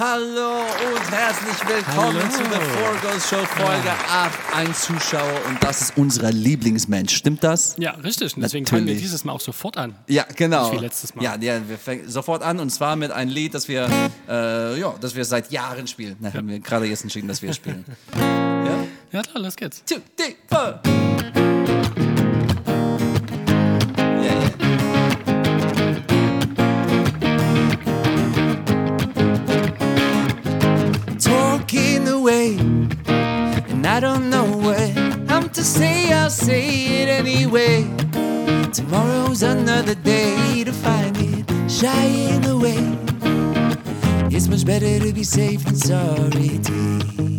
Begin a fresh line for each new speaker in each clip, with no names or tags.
Hallo und herzlich willkommen
Hallo.
zu der Four Girls Show Folge 8. Ein Zuschauer und das ist unser Lieblingsmensch. Stimmt das?
Ja, richtig. Und deswegen fangen wir dieses Mal auch sofort an.
Ja, genau.
Nicht wie letztes Mal.
Ja, ja, wir fangen sofort an und zwar mit einem Lied, das wir, äh, ja, das wir seit Jahren spielen. Na, haben wir gerade jetzt entschieden, dass wir es spielen. ja?
Ja, klar, los geht's.
Two, three, four. I don't know what I'm to say. I'll say it anyway. Tomorrow's another day to find it shying away. It's much better to be safe than sorry. Take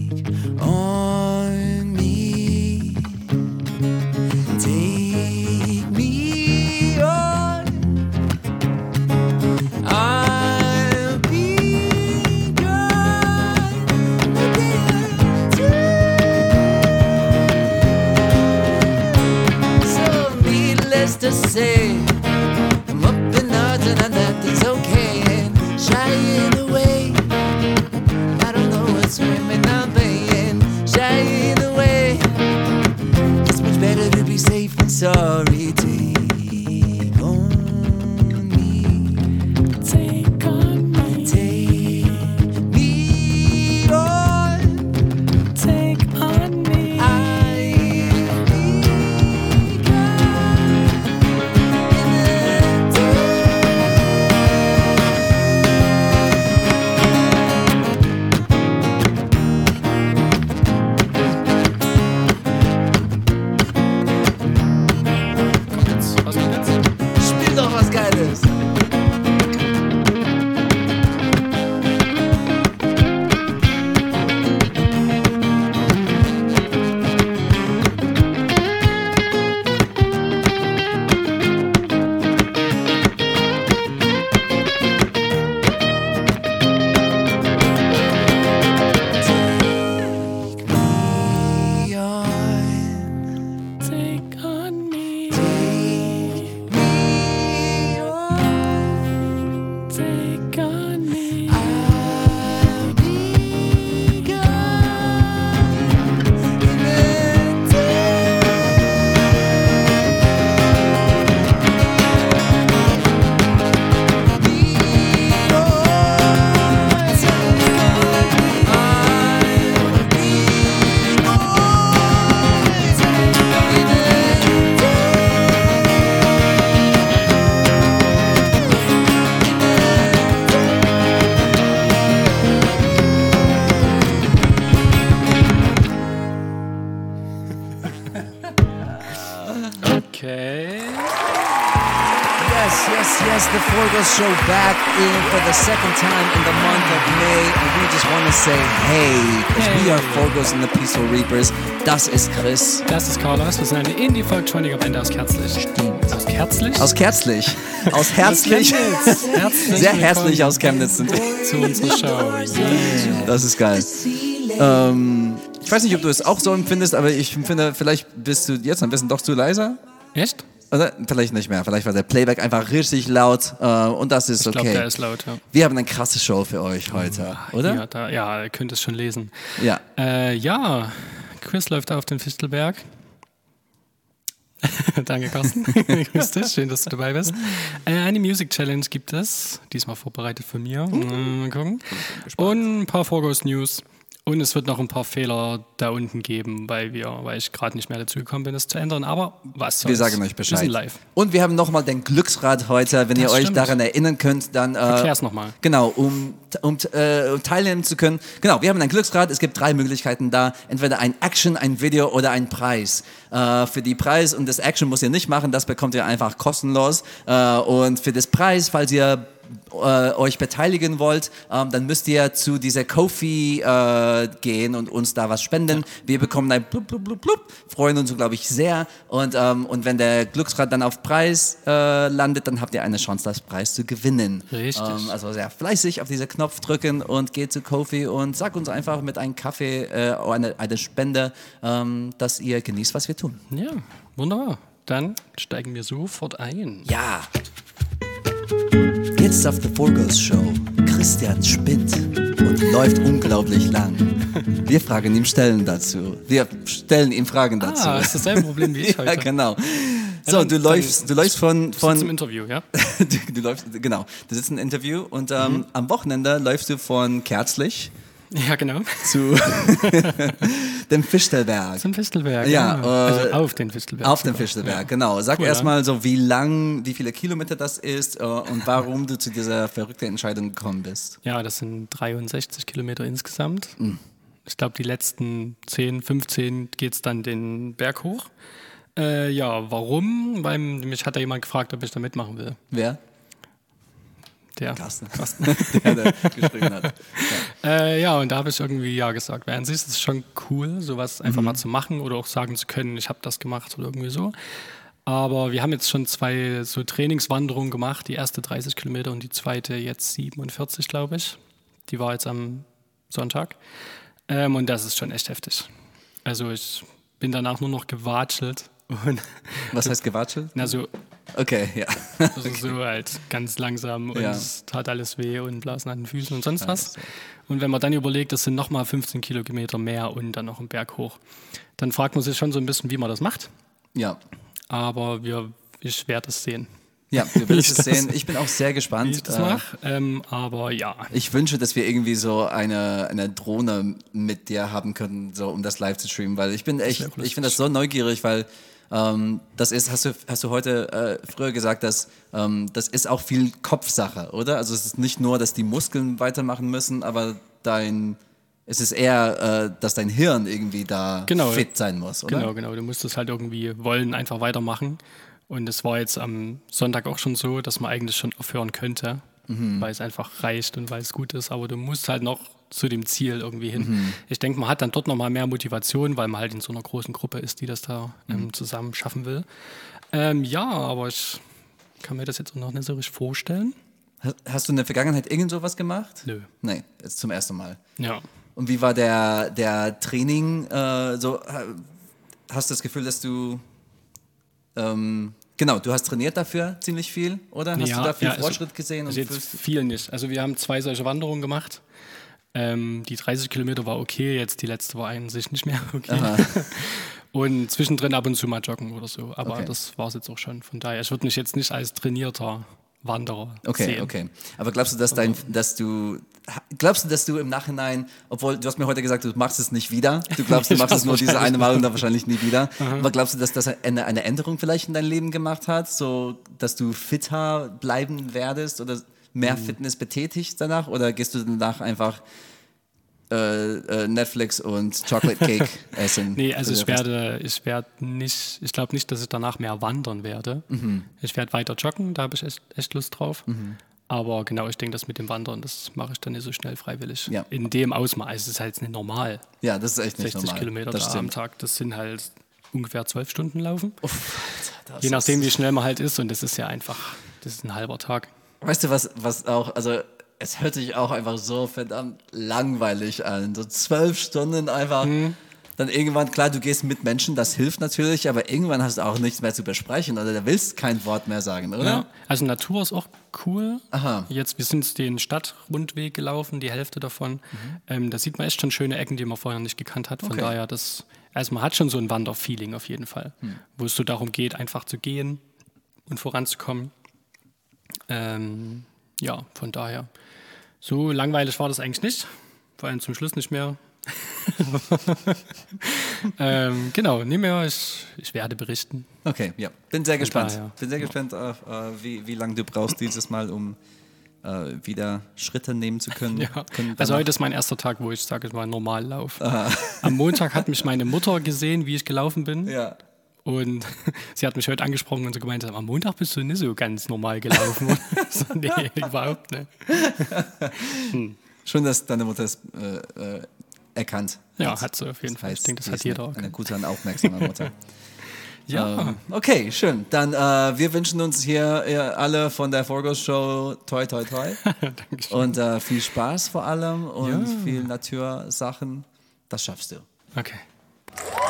needless to say, I'm up in odds and that is okay. And shying away. I don't know what's swimming I'm playing. Shying away. It's much better to be safe than sorry. Show back in for the second time in the month of May, and we just want to say hey, because we are Girls and the Peaceful Reapers. Das ist Chris
Das ist Carlos. Wir sind eine Indie-Folk-Troniger Band aus Kerzlich. Aus Kerzlich?
aus Kerzlich, aus herzlich.
Herzlich
sehr herzlich aus Chemnitz sind wir.
Zu unserer Show. Yeah.
Das ist geil. Ähm, ich weiß nicht, ob du es auch so empfindest, aber ich finde, vielleicht bist du jetzt ein bisschen doch zu leiser.
Echt?
Oder vielleicht nicht mehr. Vielleicht war der Playback einfach richtig laut äh, und das ist
Ich glaube,
okay.
der ist laut, ja.
Wir haben eine krasse Show für euch heute, oder?
Ja, da, ja, ihr könnt es schon lesen.
Ja.
Äh, ja, Quiz läuft auf den Fichtelberg. Danke, Carsten. Grüß dich, schön, dass du dabei bist. Äh, eine Music Challenge gibt es, diesmal vorbereitet von mir. Mal gucken. Und ein paar Forgos News. Und es wird noch ein paar Fehler da unten geben, weil wir, weil ich gerade nicht mehr dazu gekommen bin, das zu ändern. Aber was soll's?
Wir sagen euch
Wir
Bescheid.
sind live.
Und wir haben nochmal den Glücksrad heute. Wenn ihr
Das
euch
stimmt.
daran erinnern könnt, dann. Äh,
Erklär's noch mal.
Genau, um, um äh, teilnehmen zu können. Genau, wir haben ein Glücksrad. Es gibt drei Möglichkeiten da. Entweder ein Action, ein Video oder ein Preis. Äh, für die Preis und das Action muss ihr nicht machen. Das bekommt ihr einfach kostenlos. Äh, und für das Preis, falls ihr äh, euch beteiligen wollt, ähm, dann müsst ihr zu dieser Kofi äh, gehen und uns da was spenden. Wir bekommen ein blub, blub, blub, blub, freuen uns, glaube ich, sehr. Und, ähm, und wenn der Glücksrad dann auf Preis äh, landet, dann habt ihr eine Chance, das Preis zu gewinnen.
Richtig.
Ähm, also sehr fleißig auf diesen Knopf drücken und geht zu Kofi und sagt uns einfach mit einem Kaffee äh, oder eine, eine Spende, ähm, dass ihr genießt, was wir tun.
Ja, wunderbar. Dann steigen wir sofort ein.
Ja. Jetzt auf The Four Girls Show. Christian spinnt und läuft unglaublich lang. Wir fragen ihm Stellen dazu. Wir stellen ihm Fragen dazu.
Ah, ist dasselbe Problem wie ich heute.
ja, genau. So,
dann-
du läufst, du läufst von,
Von zum
von
Interview, ja?
du, du läufst, genau. Du sitzt im Interview und ähm,
Mhm.
am Wochenende läufst du von Kerzlich
Ja, genau.
zu dem Fichtelberg.
Zum Fistelberg.
Ja,
also
äh,
auf den Fistelberg.
Auf dem
sogar.
Fichtelberg, genau. Sag
Cool,
erstmal so, wie lang, wie viele Kilometer das ist äh, und warum du zu dieser verrückten Entscheidung gekommen bist.
Ja, das sind 63 Kilometer insgesamt.
Mhm.
Ich glaube, die letzten 10, 15 geht es dann den Berg hoch. Äh, ja, warum? Weil mich hat da jemand gefragt, ob ich da mitmachen will.
Wer?
Der.
Carsten. der, der geschrieben hat.
Äh, ja, und da habe ich irgendwie ja gesagt. Weil an sich ist es schon cool, sowas
Mhm.
einfach mal zu machen oder auch sagen zu können, ich habe das gemacht oder irgendwie so. Aber wir haben jetzt schon zwei so Trainingswanderungen gemacht. Die erste 30 Kilometer und die zweite jetzt 47, glaube ich. Die war jetzt am Sonntag. Ähm, und das ist schon echt heftig. Also ich bin danach nur noch gewatschelt. Und
Was heißt gewatschelt?
na, so,
Okay, ja.
also so halt ganz langsam und
Ja.
es tat alles weh und Blasen an den Füßen und sonst was. Und wenn man dann überlegt, das sind nochmal 15 Kilometer mehr und dann noch einen Berg hoch, dann fragt man sich schon so ein bisschen, wie man das macht.
Ja.
Aber wir, ich werde es sehen,
Ja, wir werden es sehen. Ich bin auch sehr gespannt.
ich das
Äh,
mache. Ähm, aber ja,
Ich wünsche, dass wir irgendwie so eine, eine Drohne mit dir haben können, so um das live zu streamen, weil ich bin echt, ich bin das so neugierig, weil das ist, hast du, hast du heute äh, früher gesagt, dass ähm, das ist auch viel Kopfsache, oder? Also es ist nicht nur, dass die Muskeln weitermachen müssen, aber dein, es ist eher, äh, dass dein Hirn irgendwie da
Genau.
fit sein muss, oder?
Genau, genau. Du musst es halt irgendwie wollen, einfach weitermachen. Und es war jetzt am Sonntag auch schon so, dass man eigentlich schon aufhören könnte, weil es einfach reicht und weil es gut ist. Aber du musst halt noch zu dem Ziel irgendwie hin. Ich denke, man hat dann dort nochmal mehr Motivation, weil man halt in so einer großen Gruppe ist, die das da ähm, zusammen schaffen will. Ähm, ja, aber ich kann mir das jetzt auch noch nicht so richtig vorstellen.
Hast, du in der Vergangenheit irgend sowas gemacht?
Nö.
Nee, jetzt zum ersten Mal.
Ja.
Und wie war der, der Training? Äh, so, hast du das Gefühl, dass du ähm, genau, du hast trainiert dafür ziemlich viel, oder? Hast
Ja,
du da viel
ja, also-
Fortschritt gesehen?
Also jetzt
fühlst-
viel nicht. Also wir haben zwei solche Wanderungen gemacht. Ähm, die 30 Kilometer war okay, jetzt die letzte war sich nicht mehr okay. und zwischendrin ab und zu mal joggen oder so. Aber
Okay.
das war es jetzt auch schon. Von daher, ich würde mich jetzt nicht als trainierter Wanderer
Okay,
sehen.
okay. Aber glaubst du, dass dein, dass du, glaubst du, dass du im Nachhinein, obwohl du hast mir heute gesagt, du machst es nicht wieder. Du glaubst, du machst es nur diese eine Mal und dann wahrscheinlich nie wieder. Aber glaubst du, dass das eine, eine Änderung vielleicht in dein Leben gemacht hat, so, dass du fitter bleiben werdest oder mehr
Mhm.
Fitness betätigst danach? Oder gehst du danach einfach äh, äh, Netflix und Chocolate Cake essen?
Nee, also ich werde, ich werde nicht, ich glaube nicht, dass ich danach mehr wandern werde.
Mhm.
Ich werde weiter joggen, da habe ich echt, echt Lust drauf. Aber genau, ich denke, das mit dem Wandern, das mache ich dann nicht so schnell freiwillig.
Ja.
In dem Ausmaß. Es ist halt nicht normal.
Ja, das ist echt nicht
60
normal.
Kilometer
das
da am. Tag, das sind halt ungefähr zwölf Stunden laufen.
Das
Je
ist-
nachdem, wie schnell man halt ist. Und das ist ja einfach, das ist ein halber Tag.
Weißt du, was, was auch, also es hört sich auch einfach so verdammt langweilig an. So zwölf Stunden einfach.
Mhm.
Dann irgendwann, klar, du gehst mit Menschen, das hilft natürlich, aber irgendwann hast du auch nichts mehr zu besprechen oder du willst kein Wort mehr sagen, oder?
Ja. Also Natur ist auch cool.
Aha.
Jetzt, wir sind den Stadtrundweg gelaufen, die Hälfte davon. Ähm, da sieht man echt schon schöne Ecken, die man vorher nicht gekannt hat. Von
Mhm. Okay.
daher, das, also man hat schon so ein Wanderfeeling auf jeden Fall,
Hm.
wo es so darum geht, einfach zu gehen und voranzukommen. Ähm, ja, von daher. So langweilig war das eigentlich nicht. Vor allem zum Schluss nicht mehr. ähm, genau, nee mehr, ich, ich werde berichten.
Okay, ja. Bin sehr gespannt.
daher.
Bin sehr gespannt, auf, äh, wie, wie lange du brauchst dieses Mal, um äh, wieder Schritte nehmen zu können.
Ja,
können
also heute ist mein erster Tag, wo ich sage, es mal normal laufe. Am Montag hat mich meine Mutter gesehen, wie ich gelaufen bin.
ja.
Und sie hat mich heute angesprochen und so gemeint, am Montag bist du nicht so ganz normal gelaufen. So, nee, überhaupt nicht.
Schon, dass deine Mutter es äh, äh, erkannt
Ja, hat sie auf jeden
Das
Fall. Ich
heißt,
denke, das hat jeder.
Eine, eine gute und aufmerksame Mutter.
Ja,
Ähm, okay, schön. Dann äh, wir wünschen uns hier äh, alle von der Forgo Show toi toi toi
Dankeschön.
und äh, viel Spaß vor allem und
Ja.
viel Natursachen. Das schaffst du.
Okay.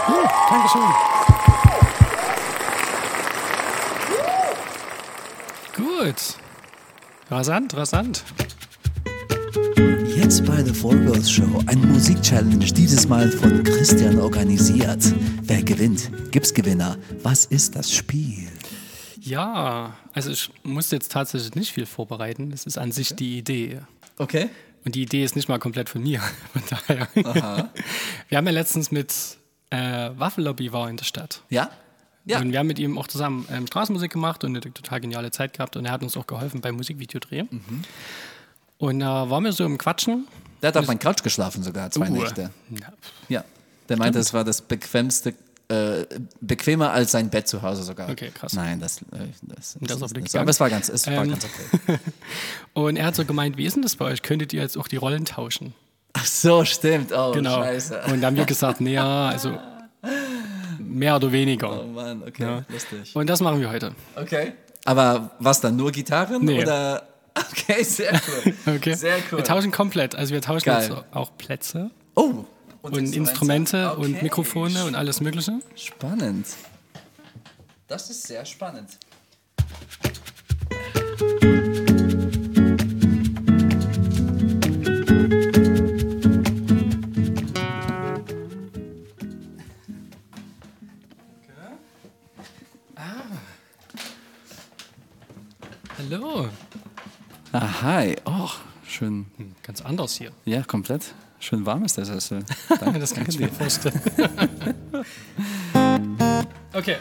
Gut, Dankeschön. Gut. Rasant, rasant.
Jetzt bei The Four Girls Show ein Musikchallenge, dieses Mal von Christian organisiert. Wer gewinnt? Gibt's Gewinner? Was ist das Spiel?
Ja, also ich musste jetzt tatsächlich nicht viel vorbereiten. Das ist an sich die Idee.
Okay.
Und die Idee ist nicht mal komplett von mir. Von daher. Wir haben ja letztens mit äh, Waffellobby war in der Stadt.
Ja? Ja.
Und wir haben mit ihm auch zusammen ähm, Straßenmusik gemacht und eine total geniale Zeit gehabt. Und er hat uns auch geholfen beim Musikvideodreh.
Mhm.
Und da äh, waren wir so im Quatschen.
Der hat auf meinem Couch geschlafen sogar, zwei
Uh,
Nächte.
Ja.
Ja. Der meinte, es war das bequemste, äh, bequemer als sein Bett zu Hause sogar.
Okay, krass.
Nein, das, äh, das,
Das ist auf den
so. Aber es war ganz, es war
Ähm.
ganz okay.
Und er hat so gemeint, wie ist denn das bei euch? Könntet ihr jetzt auch die Rollen tauschen?
Ach so, stimmt. Oh,
Genau.
scheiße.
Und da haben wir gesagt, nee, ja, also mehr oder weniger.
Oh Mann, okay,
Ja.
lustig.
Und das machen wir heute.
Okay. Aber was dann, nur Gitarren?
Nee.
Oder? Okay, sehr cool.
Okay.
Sehr cool.
Wir tauschen komplett. Also wir tauschen
Geil.
jetzt auch Plätze
Oh.
und Instrumente
Okay.
und Mikrofone und alles Mögliche.
Spannend. Das ist sehr spannend. Schön.
Hm, Ganz anders hier.
Ja, komplett. Schön warm ist der Sessel. Danke,
Das kann ich mir vorstellen. okay.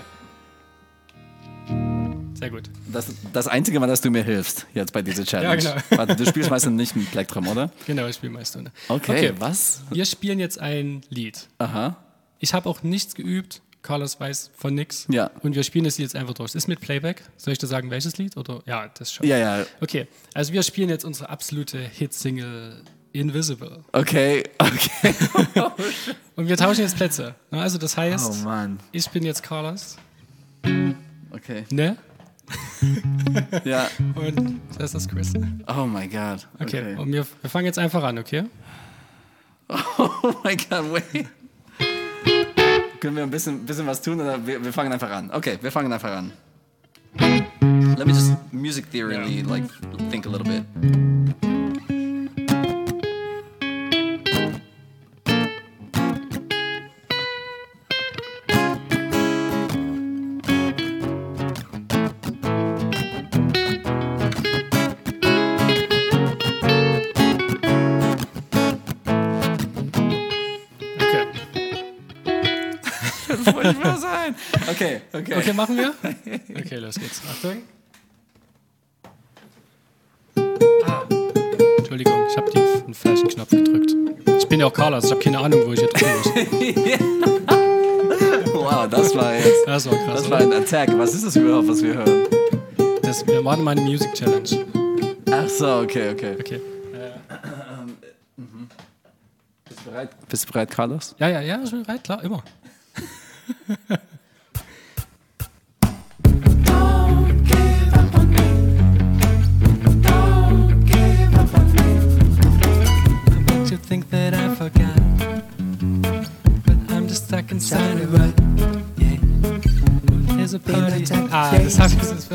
Sehr gut.
Das, das einzige Mal, dass du mir hilfst, jetzt bei dieser Challenge.
Ja, genau.
Warte, du spielst meistens nicht mit Plektrum, oder?
Genau, ich spiele meist ohne.
Okay, was?
Wir spielen jetzt ein Lied.
Aha.
Ich habe auch nichts geübt. Carlos weiß von nix.
Ja.
Und wir spielen das Lied jetzt einfach durch. Ist mit Playback. Soll ich dir sagen, welches Lied? Oder? Ja, das schon.
Ja, ja.
Okay, also wir spielen jetzt unsere absolute Hitsingle Invisible.
Okay, okay.
Und wir tauschen jetzt Plätze. Also das heißt,
Oh
ich bin jetzt Carlos,
Okay.
ne?
Ja.
Und das ist Chris.
Oh mein Gott.
Okay,
Okay.
und wir, wir fangen jetzt einfach an, okay?
Oh mein Gott, wait. Können wir ein bisschen, bisschen was tun oder wir, wir fangen einfach an? Okay, wir fangen einfach an. Let me just music theory like think a little bit.
Okay,
okay. okay
machen wir? Okay, los geht's. Achtung. Ah, Entschuldigung, ich habe den falschen Knopf gedrückt. Ich bin ja auch Carlos, ich habe keine Ahnung, wo ich hier drücken muss.
Wow, das war jetzt.
Das war krass.
Das war ein Attack. Was ist das überhaupt, was wir hören?
Das, wir machen mal eine Music Challenge.
Ach so, okay, okay.
Okay.
Bist du bereit? Bist du bereit, Carlos?
Ja, ja, ja, ich bin bereit, klar, immer.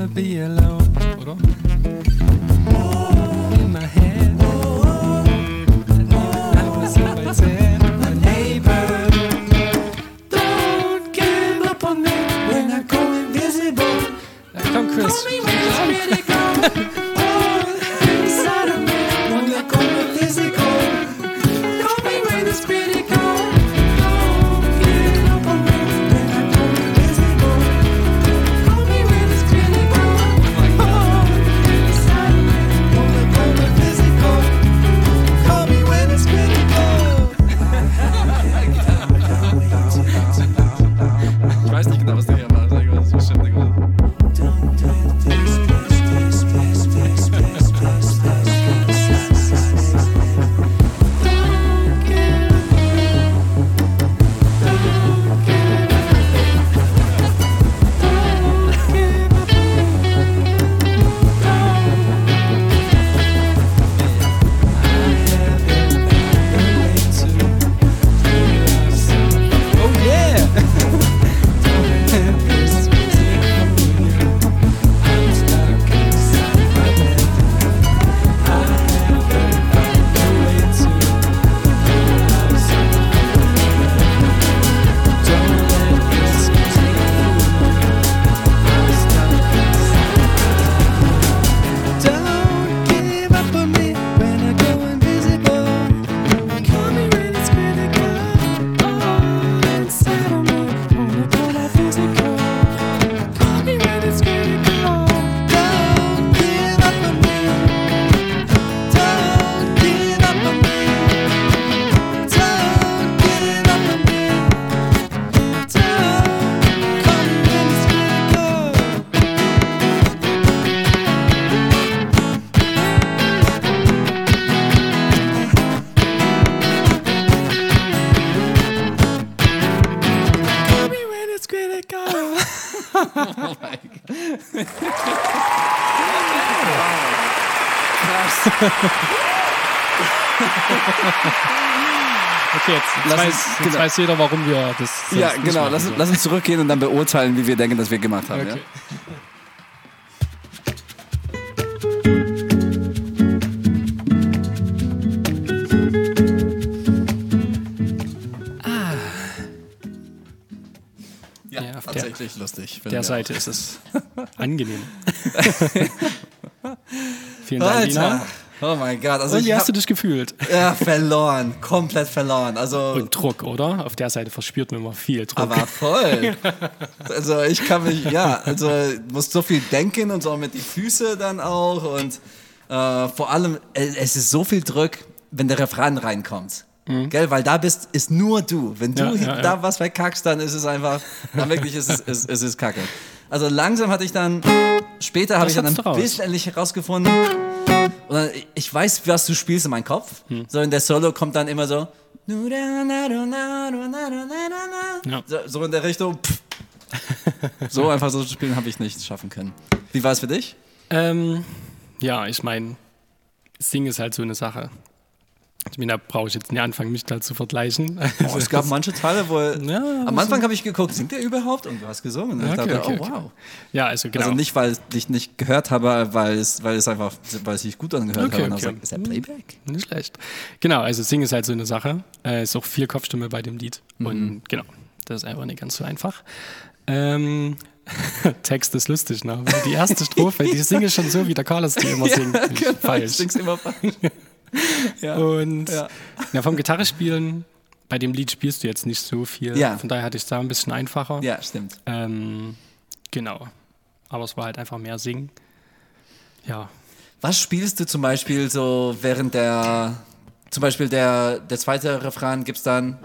wanna be alone.
oder?
in my head.
Okay, jetzt, jetzt,
lass
weiß,
uns,
jetzt
genau.
weiß jeder, warum wir das.
Ja, genau. Lass, lass, uns zurückgehen und dann beurteilen, wie wir denken, dass wir gemacht haben.
Okay.
Ja? Tatsächlich lustig.
Der Seite ist es angenehm. Vielen Dank,
Alter.
Dina.
Oh mein Gott. Also
Und wie hast du dich gefühlt?
ja, verloren. Komplett verloren. Also,
Und Druck, oder? Auf der Seite verspürt man immer viel Druck.
aber voll. Also ich kann mich, ja, also muss so viel denken und so mit die Füße dann auch und äh, vor allem, es ist so viel Druck, wenn der Refrain reinkommt. Gell, weil da bist, ist nur du. Wenn du
Mhm. Ja, ja,
da was verkackst, dann ist es einfach, dann wirklich ist es, ist, ist es kacke. Also langsam hatte ich dann, später habe ich dann ein
hat's raus.
bisschen endlich herausgefunden, und dann, ich weiß, was du spielst in meinem Kopf.
Hm.
So in der Solo kommt dann immer so,
Ja.
so, so in der Richtung. Pff. So einfach so zu spielen habe ich nicht schaffen können. Wie war es für dich?
Ähm, ja, ich meine, Singen ist halt so eine Sache. Ich meine, da brauche ich jetzt nicht anfangen, mich da zu vergleichen.
Oh, es gab manche Teile, wo
Ja,
am Anfang habe ich geguckt, singt er überhaupt? Und du hast gesungen. Und ich
Okay,
dachte,
okay,
oh
okay.
wow.
Ja, also genau.
Also nicht, weil ich nicht gehört habe, weil es, weil es einfach, weil es sich gut angehört
Okay,
habe. Und
okay.
okay. ist er Playback?
Nicht schlecht. Genau, also Singen ist halt so eine Sache. Äh, ist auch viel Kopfstimme bei dem Lied.
Mhm.
Und genau, das ist einfach nicht ganz so einfach. Ähm, Text ist lustig, ne? Die erste Strophe, die singe schon so, wie der Carlos die immer singt. Ich
genau,
falsch.
ich sing's immer falsch. ja.
Und
Ja.
ja. vom Gitarre spielen, bei dem Lied spielst du jetzt nicht so viel.
Ja.
Von daher hatte ich es da ein bisschen einfacher.
ja, stimmt.
Ähm, genau. Aber es war halt einfach mehr Singen. Ja.
Was spielst du zum Beispiel so während der, zum Beispiel der, der zweite Refrain gibt's dann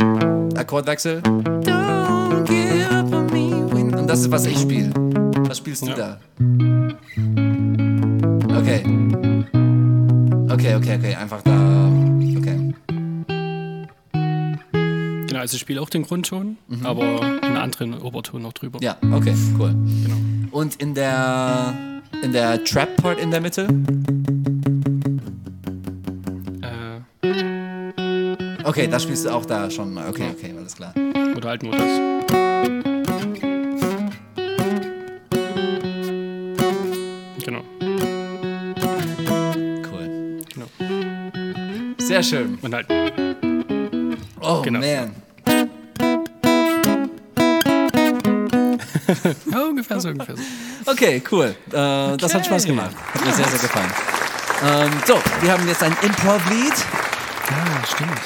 Akkordwechsel. Don't give up on me when- Und das ist, was ich spiele. Was spielst du
Ja.
da? Okay. Okay, okay, okay, einfach da. Okay.
Genau, also ich spiele auch den Grundton, aber einen anderen Oberton noch drüber.
Mhm. Ja, okay, cool.
Genau.
Und in der, in der Trap-Part in der Mitte?
Äh,
Okay, das spielst du auch da schon. Okay, okay, alles klar.
oder halt nur das.
Sehr schön.
Und halt,
Oh,
Genau.
man.
ja, ungefähr so, ungefähr so.
Okay, cool. Äh, Das hat
Okay.
Spaß gemacht. Hat mir sehr, sehr gefallen. Ähm, so, wir haben jetzt ein Improv-Lied.
Ja, stimmt.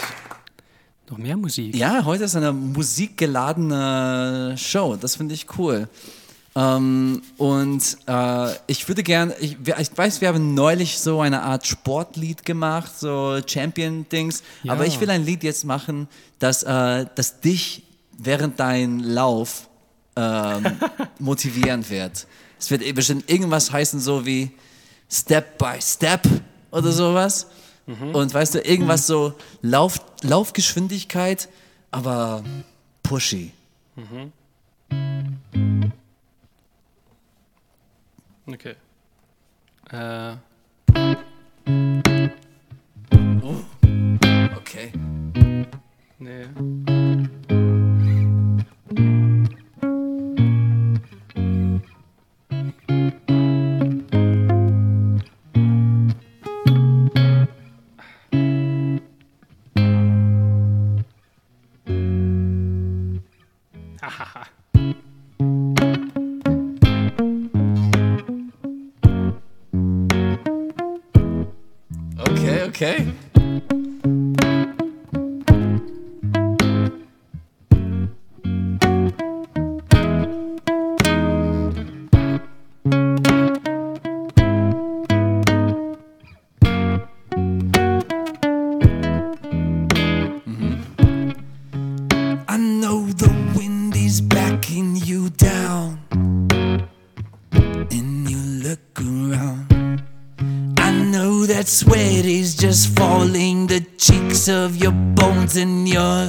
Noch mehr Musik.
Ja, heute ist eine musikgeladene Show. Das finde ich cool. Ähm, und äh, ich würde gern, ich, ich weiß, wir haben neulich so eine Art Sportlied gemacht, so Champion-Dings.
Ja.
Aber ich will ein Lied jetzt machen, das, äh, das dich während dein Lauf ähm, motivieren wird. Es wird eh bestimmt irgendwas heißen, so wie Step by Step oder sowas. Und weißt du, irgendwas so Lauf, Laufgeschwindigkeit, aber pushy.
Okay. Äh,
Okay.
nee.
Señor.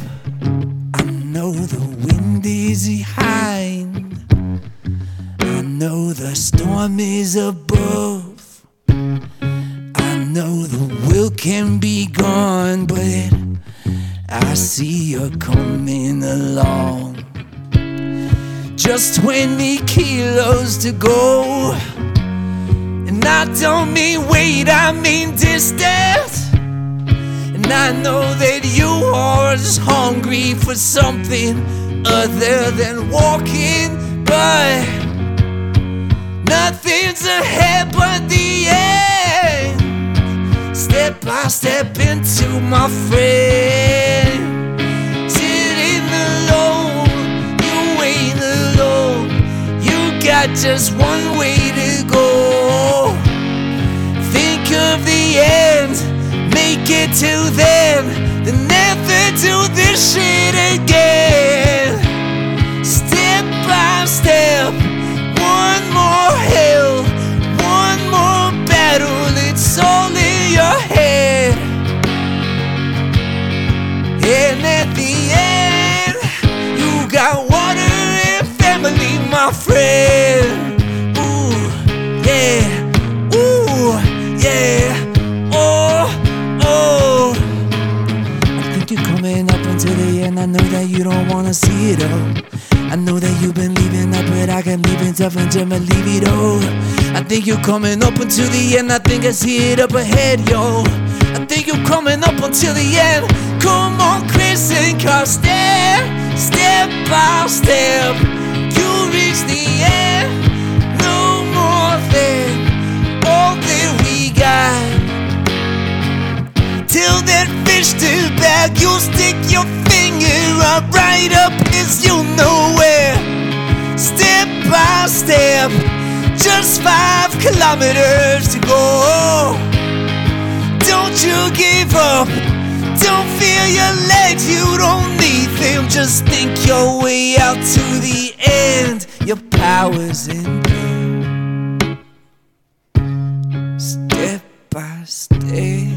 the
storm is above. I know the will can be gone, but I see you're coming along. Just 20 kilos to go. And I don't mean weight, I mean distance. And I know that you are just hungry for something other than walking, but nothing's ahead but the end. Step by step into my friend. Sitting alone, you ain't alone. You got just one way to go. Think of the end, make it to then, then never do this shit again. Friend. Ooh, yeah, ooh, yeah, oh, oh. I think you're coming up until the end. I know that you don't wanna see it all. I know that you've been leaving up, but I can leave it tough and just leave it all. I think you're coming up until the end. I think I see it up ahead, yo. I think you're coming up until the end. Come on, Chris and Carl, step, step by step. You up as you know where. Step by step, just five kilometers to go. Don't you give up, don't feel your legs, you don't need them. Just think your way out to the end. Your power's in there. Step by step.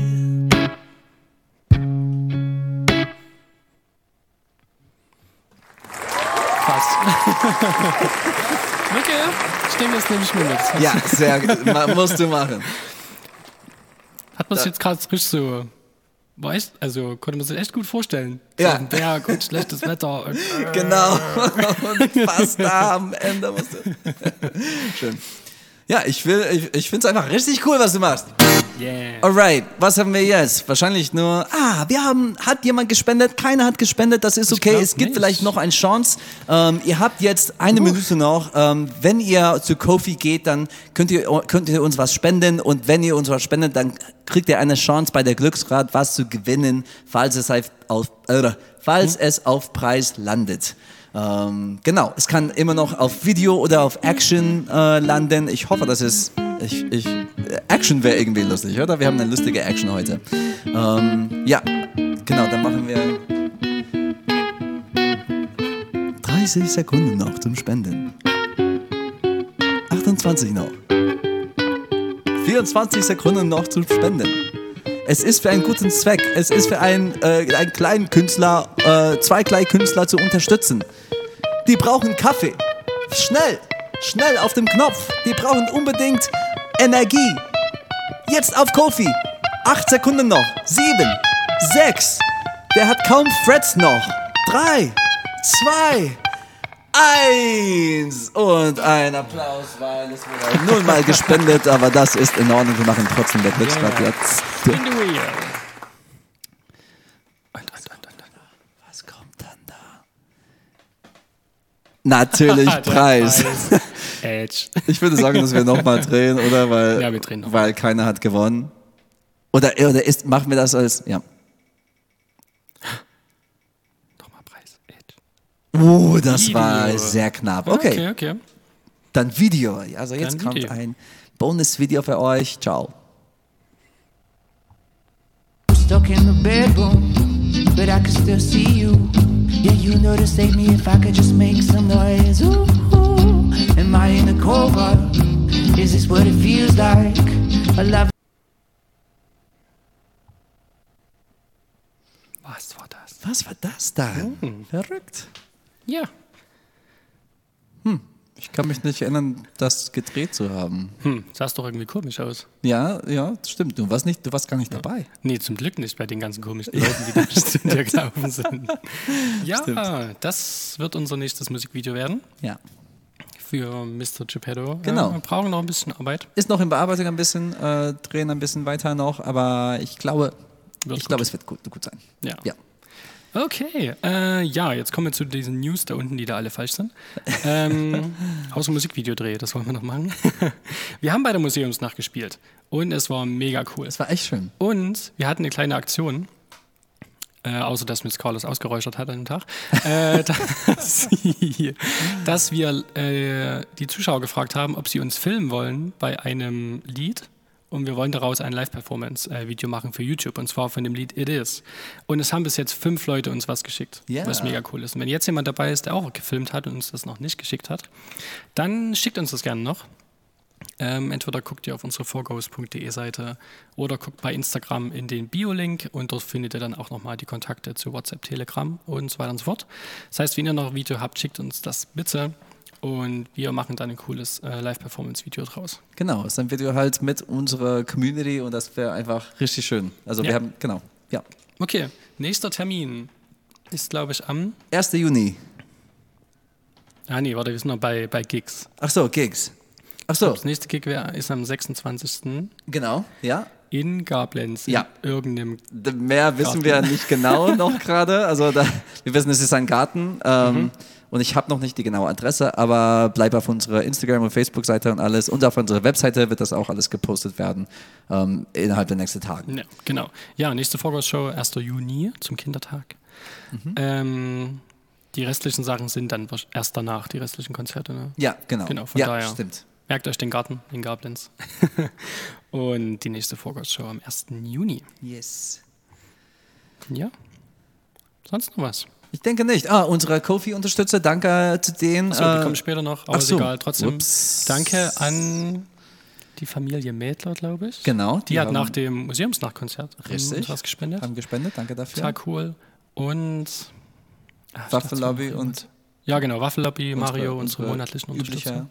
Okay, ich denke, das nehme ich mir mit.
Ja, sehr gut. Musst du machen.
Hat man sich jetzt gerade richtig so. Echt, also konnte man sich echt gut vorstellen.
Ja.
So Berg und schlechtes Wetter. Und, äh,
Genau. Und fast da am Ende musst du. Schön. Ja, ich will, ich, ich finde es einfach richtig cool, was du machst.
Yeah.
Alright, was haben wir jetzt? Wahrscheinlich nur, ah, wir haben, hat jemand gespendet? Keiner hat gespendet, das ist okay. Es gibt
nicht.
vielleicht noch eine Chance. Ähm, ihr habt jetzt eine Minute noch. Ähm, wenn ihr zu Kofi geht, dann könnt ihr, könnt ihr uns was spenden und wenn ihr uns was spendet, dann kriegt ihr eine Chance bei der Glücksrad was zu gewinnen, falls es auf, äh, falls es auf Preis landet. Ähm, genau, es kann immer noch auf Video oder auf Action äh, landen. Ich hoffe, dass es. Ich, ich, Action wäre irgendwie lustig, oder? Wir haben eine lustige Action heute. Ähm, ja, genau, dann machen wir 30 Sekunden noch zum Spenden. 28 noch. 24 Sekunden noch zum Spenden. Es ist für einen guten Zweck. Es ist für einen, äh, einen kleinen Künstler, äh, zwei kleine Künstler zu unterstützen. Die brauchen Kaffee. Schnell, schnell auf dem Knopf. Die brauchen unbedingt Energie. Jetzt auf Kofi. Acht Sekunden noch. Sieben, sechs. Der hat kaum Frets noch. Drei, zwei, eins.
Und ein Applaus, weil es wurde nullmal gespendet, aber das ist in Ordnung. Wir machen trotzdem der
Yeah.
jetzt.
Und, und, und.
Was kommt dann da? Natürlich Preis.
Preis. Edge.
Ich würde sagen, dass wir nochmal drehen, oder? Weil,
Ja, wir drehen noch mal.
weil keiner hat gewonnen. Oder, oder ist, machen wir das als, ja.
Nochmal Preis. Edge.
Oh, das
Video.
war sehr knapp. Okay,
Okay, okay.
dann Video. Also jetzt
Dann
kommt
Video.
ein Bonus-Video für euch. Ciao.
stuck in the bedroom, but I can still see you. Yeah, you know to save me if I could just make some noise. Ooh. Am I in a coma? Is this what it feels like? A love.
Was war das?
Was war das da?
Hm.
Verrückt.
Ja.
Ich kann mich nicht erinnern, das gedreht zu haben.
Hm, sah doch irgendwie komisch aus.
Ja, ja, das stimmt. Du warst, nicht, du warst gar nicht dabei.
Nee, zum Glück nicht bei den ganzen komischen Leuten, die da im Studio gelaufen sind. Ja, das wird unser nächstes Musikvideo werden
Ja.
Für Mr. Geppetto.
Genau.
Wir brauchen noch ein bisschen Arbeit.
Ist noch in Bearbeitung ein bisschen, äh, drehen ein bisschen weiter noch, aber ich glaube,
Wird
ich glaube, es wird gut, gut sein.
Ja.
Ja.
Okay, äh, ja, jetzt kommen wir zu diesen News da unten, die da alle falsch sind. Ähm, außer Musikvideodreh, das wollen wir noch machen. wir haben bei der Museumsnacht gespielt und es war mega cool.
Es war echt schön.
Und wir hatten eine kleine Aktion, äh, außer dass Miss Carlos ausgeräuchert hat an dem Tag, äh, dass, dass wir äh, die Zuschauer gefragt haben, ob sie uns filmen wollen bei einem Lied. Und wir wollen daraus ein Live-Performance-Video machen für YouTube, und zwar von dem Lied It Is. Und es haben bis jetzt fünf Leute uns was geschickt,
Ja.
was mega cool ist. Und wenn jetzt jemand dabei ist, der auch gefilmt hat und uns das noch nicht geschickt hat, dann schickt uns das gerne noch. Ähm, entweder guckt ihr auf unsere forgoes.de Seite oder guckt bei Instagram in den Bio-Link und dort findet ihr dann auch nochmal die Kontakte zu WhatsApp, Telegram und so weiter und so fort. Das heißt, wenn ihr noch ein Video habt, schickt uns das bitte und wir machen dann ein cooles äh, Live-Performance-Video draus.
Genau, ist ein Video halt mit unserer Community und das wäre einfach richtig schön. Also wir
Ja.
haben, genau, ja.
Okay, nächster Termin ist, glaube ich, am.
1. Juni.
Ah, nee, warte, wir sind noch bei, bei Gigs.
Ach so, Gigs. Ach so,
Das nächste Gig wär, ist am 26.
genau, ja.
in Gablenz.
Ja.
In irgendeinem.
Mehr wissen wir nicht genau noch gerade. Also da, wir wissen, es ist ein Garten ähm, und ich habe noch nicht die genaue Adresse, aber bleib auf unserer Instagram- und Facebook-Seite und alles und auf unserer Webseite wird das auch alles gepostet werden ähm, innerhalb der nächsten Tage.
Ja, genau. Ja, nächste Vorgausshow 1. Juni zum Kindertag. Ähm, die restlichen Sachen sind dann erst danach, die restlichen Konzerte. Ne?
Ja, genau.
Genau, von
ja,
daher.
stimmt.
Merkt euch den Garten in Gablenz. Und die nächste Vorgausshow am 1. Juni.
Yes.
Ja. Sonst noch was?
Ich denke nicht. Ah, unsere Kofi-Unterstützer, danke zu denen.
Achso, die
äh,
kommen später noch, aber
ach
ist
so.
egal. Trotzdem
Ups.
danke an die Familie Mädler, glaube ich.
Genau,
Die,
die
hat nach dem Museumsnachtkonzert
Richtig.
was gespendet.
haben gespendet, danke dafür.
Total cool. Und Ah,
Waffellobby und
Ja, genau, Waffellobby, Mario, unsere,
unsere
monatlichen Unterstützer.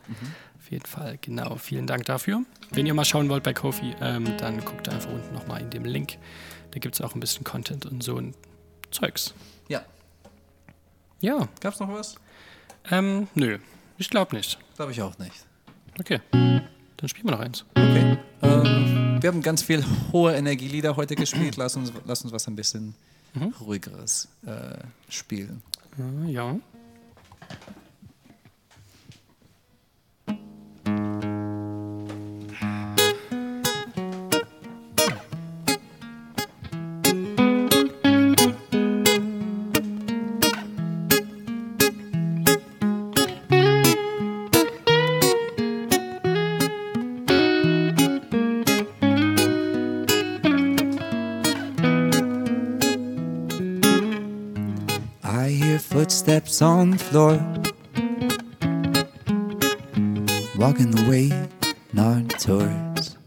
Auf jeden Fall, genau. Vielen Dank dafür. Wenn ihr mal schauen wollt bei Kofi, ähm, dann guckt einfach unten nochmal in dem Link. Da gibt es auch ein bisschen Content und so ein Zeugs.
Ja.
Ja,
Gab's noch was?
ähm, nö, ich glaube nicht.
Glaube ich auch nicht.
Okay, dann spielen wir noch eins.
Okay. Ähm, wir haben ganz viel hohe Energielieder heute gespielt. Lass uns, lass uns was ein bisschen ruhigeres äh, spielen.
Äh, ja.
On the floor. Walking the way, not towards.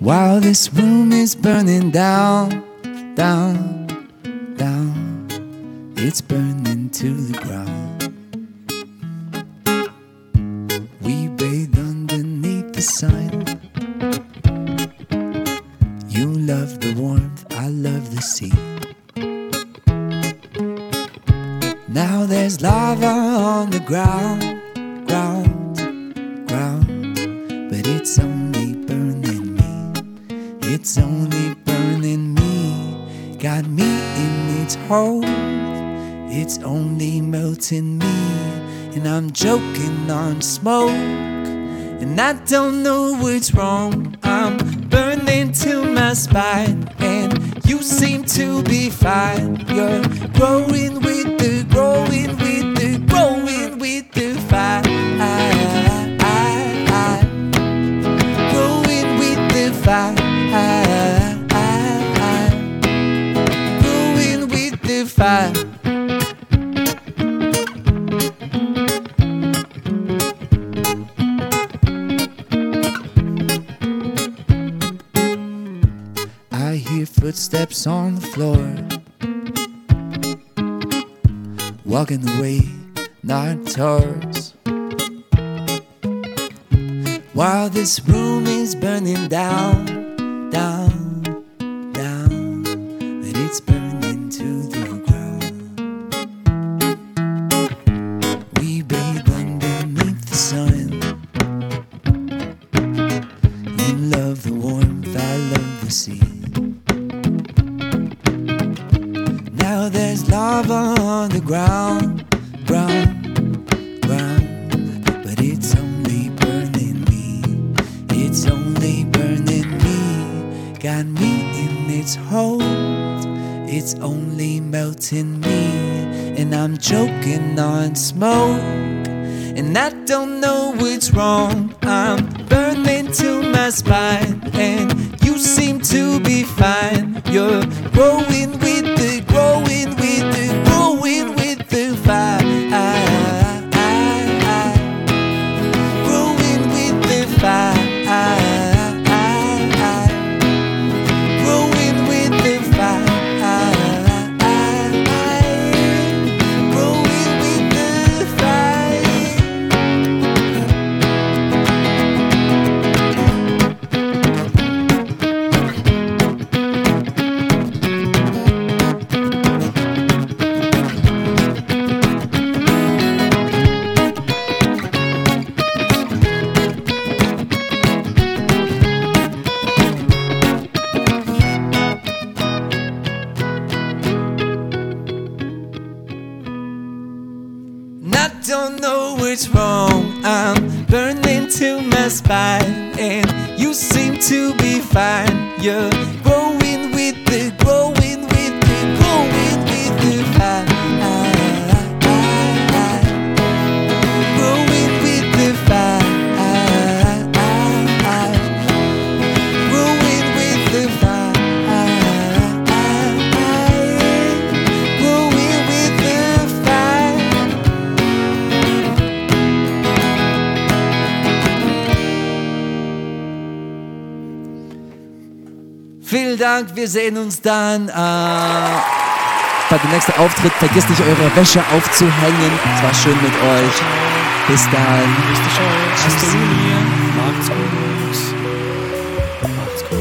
While this room is burning down, down, down, it's burning to the ground. And I'm choking on smoke. And I don't know what's wrong. I'm burning to my spine. And you seem to be fine. You're growing with the, growing with the, growing with the fire. Growing with the fire. Growing with the fire. Footsteps on the floor. Walking away, not towards. While this room is burning down, melting me, and I'm choking on smoke. And I don't know what's wrong. I'm burning to my spine, and you seem to be fine. You're growing with to my spine, and you seem to be fine. You're Dank. Wir sehen uns dann äh, bei dem nächsten Auftritt. Vergesst nicht, eure Wäsche aufzuhängen. Es war schön mit euch. Bis dann.
Tschüss. Macht's gut. Macht's gut.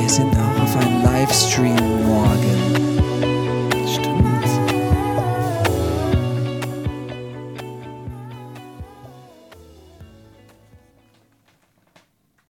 Wir sind auch auf einem Livestream morgen.